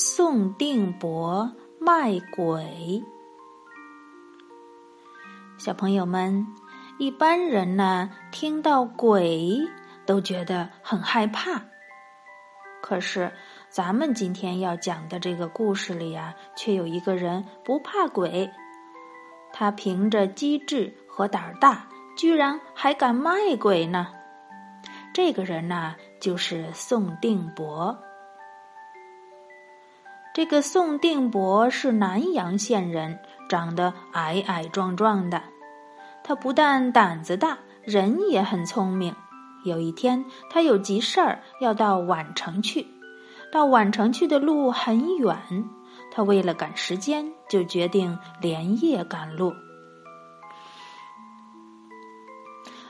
宋定伯卖鬼。小朋友们，一般人呢听到鬼都觉得很害怕，可是咱们今天要讲的这个故事里呀，却有一个人不怕鬼，他凭着机智和胆儿大，居然还敢卖鬼呢。这个人呢，就是宋定伯。这个宋定伯是南阳县人，长得矮矮壮壮的。他不但胆子大，人也很聪明。有一天，他有急事儿要到宛城去，到宛城去的路很远，他为了赶时间，就决定连夜赶路。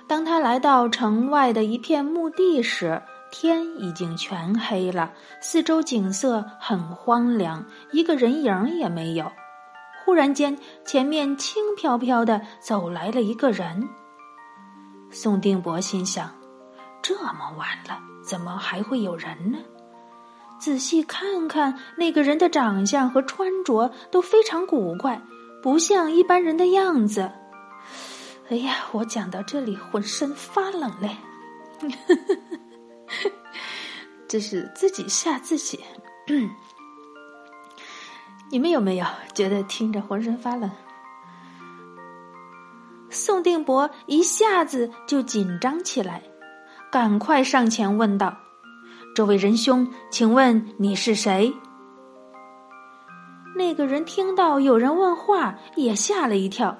当他来到城外的一片墓地时，天已经全黑了，四周景色很荒凉，一个人影也没有。忽然间，前面轻飘飘的走来了一个人。宋定伯心想：这么晚了，怎么还会有人呢？仔细看看，那个人的长相和穿着都非常古怪，不像一般人的样子。哎呀，我讲到这里浑身发冷嘞。这是自己吓自己。你们有没有觉得听着浑身发冷？宋定伯一下子就紧张起来，赶快上前问道：“这位仁兄，请问你是谁？”那个人听到有人问话，也吓了一跳，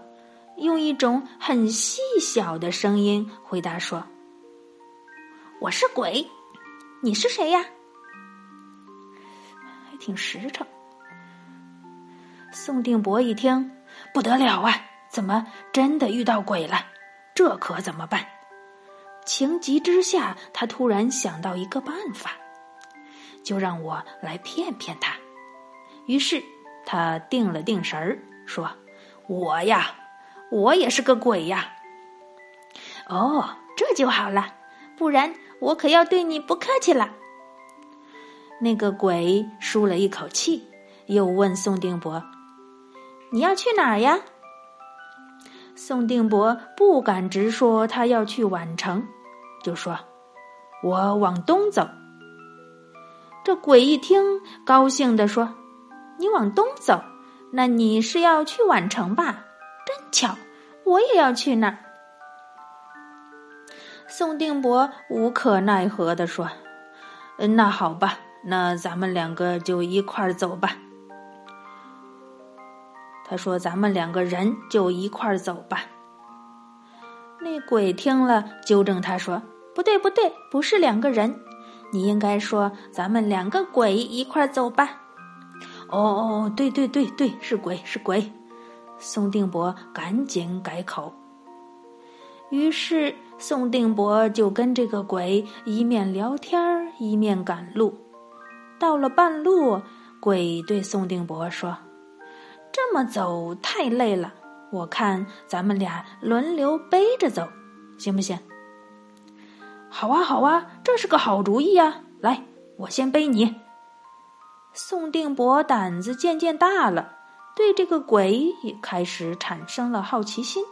用一种很细小的声音回答说：“我是鬼。”你是谁呀？还挺实诚。宋定伯一听，不得了啊！怎么真的遇到鬼了？这可怎么办？情急之下，他突然想到一个办法，就让我来骗骗他。于是他定了定神儿，说：“我呀，我也是个鬼呀。”哦，这就好了，不然。我可要对你不客气了。那个鬼舒了一口气，又问宋定伯：“你要去哪儿呀？”宋定伯不敢直说他要去宛城，就说：“我往东走。”这鬼一听，高兴地说：“你往东走，那你是要去宛城吧？真巧，我也要去那儿。”宋定伯无可奈何的说：“那好吧，那咱们两个就一块儿走吧。”他说：“咱们两个人就一块儿走吧。”那鬼听了，纠正他说：“不对，不对，不是两个人，你应该说咱们两个鬼一块儿走吧。”哦哦，对对对对，是鬼是鬼。宋定伯赶紧改口。于是，宋定伯就跟这个鬼一面聊天一面赶路。到了半路，鬼对宋定伯说：“这么走太累了，我看咱们俩轮流背着走，行不行？”“好啊，好啊，这是个好主意啊！来，我先背你。”宋定伯胆子渐渐大了，对这个鬼也开始产生了好奇心。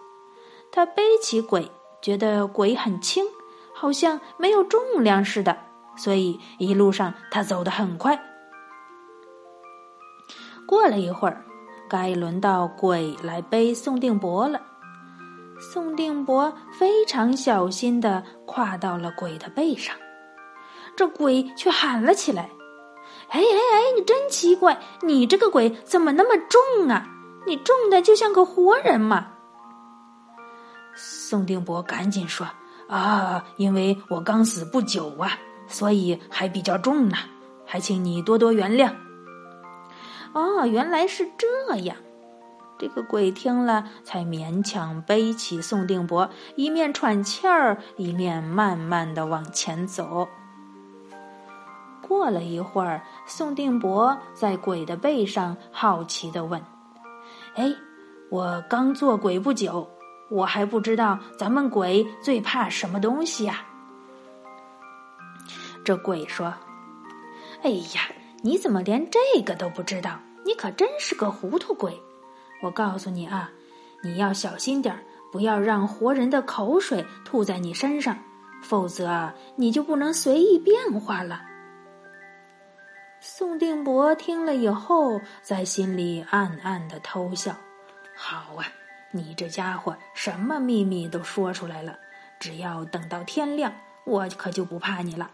他背起鬼，觉得鬼很轻，好像没有重量似的，所以一路上他走得很快。过了一会儿，该轮到鬼来背宋定伯了。宋定伯非常小心的跨到了鬼的背上，这鬼却喊了起来：“哎哎哎，你真奇怪，你这个鬼怎么那么重啊？你重的就像个活人嘛！”宋定伯赶紧说：“啊，因为我刚死不久啊，所以还比较重呢，还请你多多原谅。”哦，原来是这样。这个鬼听了，才勉强背起宋定伯，一面喘气儿，一面慢慢的往前走。过了一会儿，宋定伯在鬼的背上好奇的问：“哎，我刚做鬼不久。”我还不知道咱们鬼最怕什么东西呀？这鬼说：“哎呀，你怎么连这个都不知道？你可真是个糊涂鬼！我告诉你啊，你要小心点儿，不要让活人的口水吐在你身上，否则你就不能随意变化了。”宋定伯听了以后，在心里暗暗的偷笑：“好啊，你这家伙什么秘密都说出来了。只要等到天亮，我可就不怕你了。”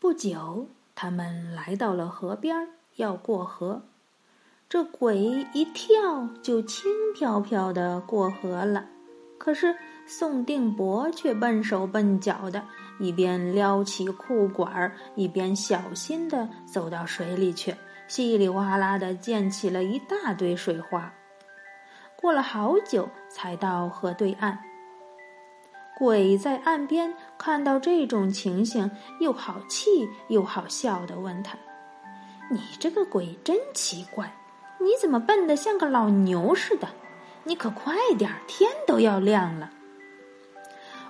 不久，他们来到了河边，要过河。这鬼一跳，就轻飘飘的过河了。可是宋定伯却笨手笨脚的。一边撩起裤管，一边小心的走到水里去，稀里哗啦的溅起了一大堆水花。过了好久，才到河对岸。鬼在岸边看到这种情形，又好气又好笑的问他：“你这个鬼真奇怪，你怎么笨得像个老牛似的？你可快点，天都要亮了。”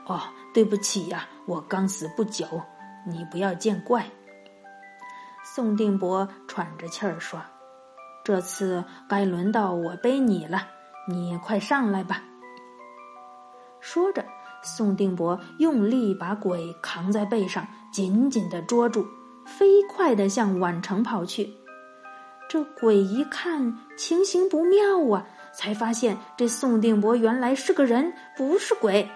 哦。对不起呀，我刚死不久，你不要见怪。宋定伯喘着气儿说：“这次该轮到我背你了，你快上来吧。”说着，宋定伯用力把鬼扛在背上，紧紧的捉住，飞快的向宛城跑去。这鬼一看情形不妙啊，才发现这宋定伯原来是个人，不是鬼。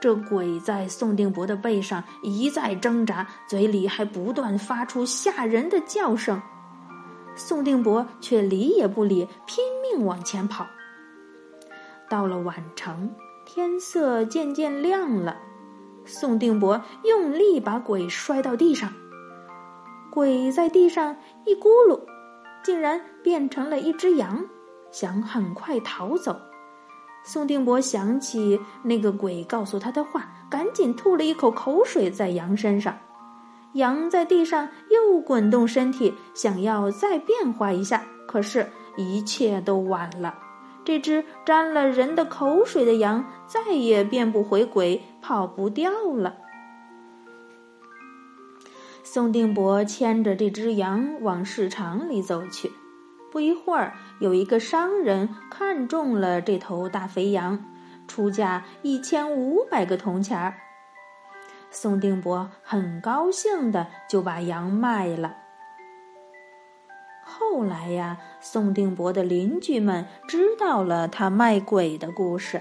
这鬼在宋定伯的背上一再挣扎，嘴里还不断发出吓人的叫声。宋定伯却理也不理，拼命往前跑。到了晚城，天色渐渐亮了。宋定伯用力把鬼摔到地上，鬼在地上一咕噜，竟然变成了一只羊，想很快逃走。宋定伯想起那个鬼告诉他的话，赶紧吐了一口口水在羊身上。羊在地上又滚动身体，想要再变化一下，可是，一切都晚了。这只沾了人的口水的羊再也变不回鬼，跑不掉了。宋定伯牵着这只羊往市场里走去。不一会儿，有一个商人看中了这头大肥羊，出价一千五百个铜钱儿。宋定伯很高兴的就把羊卖了。后来呀，宋定伯的邻居们知道了他卖鬼的故事，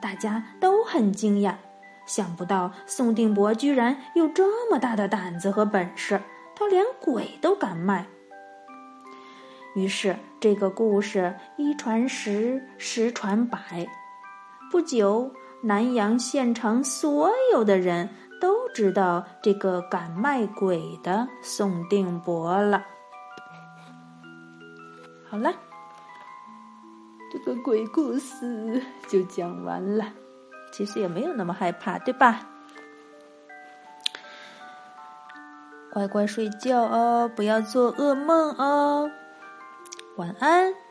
大家都很惊讶，想不到宋定伯居然有这么大的胆子和本事，他连鬼都敢卖。于是，这个故事一传十，十传百。不久，南阳县城所有的人都知道这个敢卖鬼的宋定伯了。好了，这个鬼故事就讲完了。其实也没有那么害怕，对吧？乖乖睡觉哦，不要做噩梦哦。晚安。